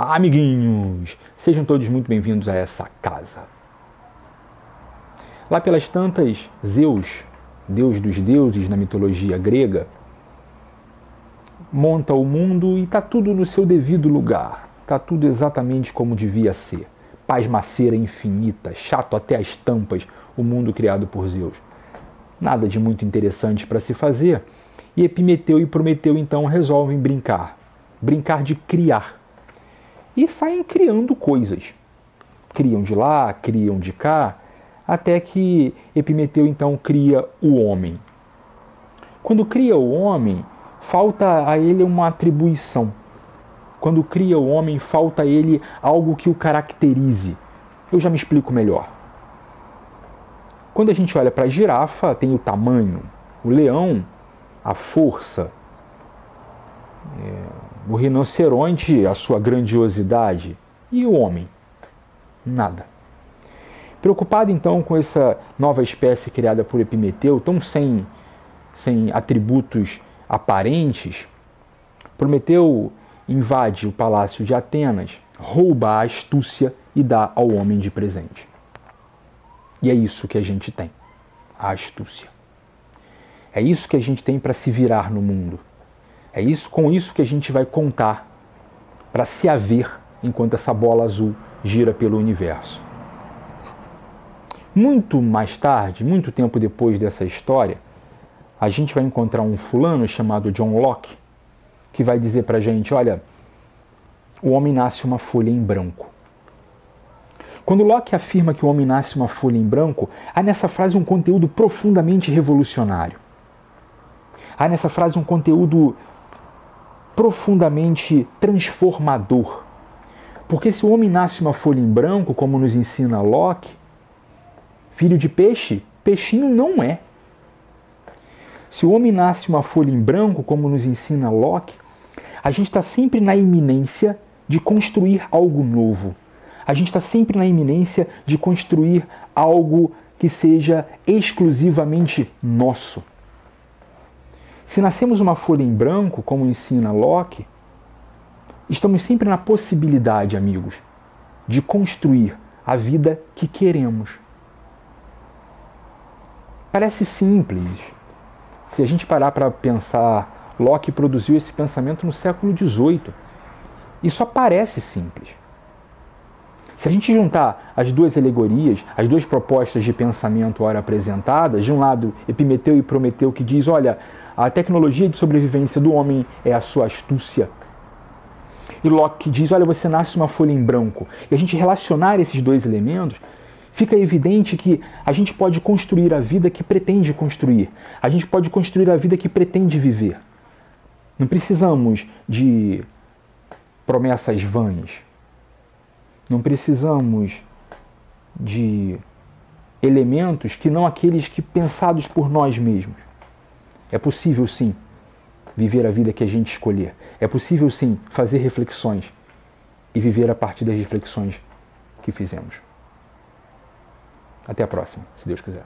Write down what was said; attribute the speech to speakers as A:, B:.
A: Amiguinhos, sejam todos muito bem-vindos a essa casa. Lá pelas tantas, Zeus, deus dos deuses na mitologia grega, monta o mundo e está tudo no seu devido lugar, está tudo exatamente como devia ser. Pasmaceira infinita, chato até as tampas, o mundo criado por Zeus. Nada de muito interessante para se fazer, e Epimeteu e Prometeu então resolvem brincar, brincar de criar e saem criando coisas. Criam de lá, criam de cá, até que Epimeteu então cria o homem. Quando cria o homem, falta a ele uma atribuição. Quando cria o homem, falta a ele algo que o caracterize. Eu já me explico melhor. Quando a gente olha para a girafa, tem o tamanho, o leão, a força, é, o rinoceronte, a sua grandiosidade, e o homem? Nada. Preocupado então com essa nova espécie criada por Epimeteu, tão sem, sem atributos aparentes, Prometeu invade o palácio de Atenas, rouba a astúcia e dá ao homem de presente. E é isso que a gente tem, a astúcia. É isso que a gente tem para se virar no mundo. É isso com isso que a gente vai contar para se haver enquanto essa bola azul gira pelo universo. Muito mais tarde, muito tempo depois dessa história, a gente vai encontrar um fulano chamado John Locke que vai dizer para a gente: olha, o homem nasce uma folha em branco. Quando Locke afirma que o homem nasce uma folha em branco, há nessa frase um conteúdo profundamente revolucionário. Há nessa frase um conteúdo profundamente transformador. Porque se o homem nasce uma folha em branco, como nos ensina Locke, filho de peixe, peixinho não é. Se o homem nasce uma folha em branco, como nos ensina Locke, a gente está sempre na iminência de construir algo novo. A gente está sempre na iminência de construir algo que seja exclusivamente nosso. Se nascemos uma folha em branco, como ensina Locke, estamos sempre na possibilidade, amigos, de construir a vida que queremos. Parece simples. Se a gente parar para pensar, Locke produziu esse pensamento no século XVIII. Só parece simples. Se a gente juntar as duas alegorias, as duas propostas de pensamento ora apresentadas, de um lado Epimeteu e Prometeu que diz, olha, a tecnologia de sobrevivência do homem é a sua astúcia. E Locke diz: olha, você nasce uma folha em branco. E a gente relacionar esses dois elementos, fica evidente que a gente pode construir a vida que pretende construir. A gente pode construir a vida que pretende viver. Não precisamos de promessas vãs. Não precisamos de elementos que não aqueles que pensados por nós mesmos. É possível sim viver a vida que a gente escolher. É possível sim fazer reflexões e viver a partir das reflexões que fizemos. Até a próxima, se Deus quiser.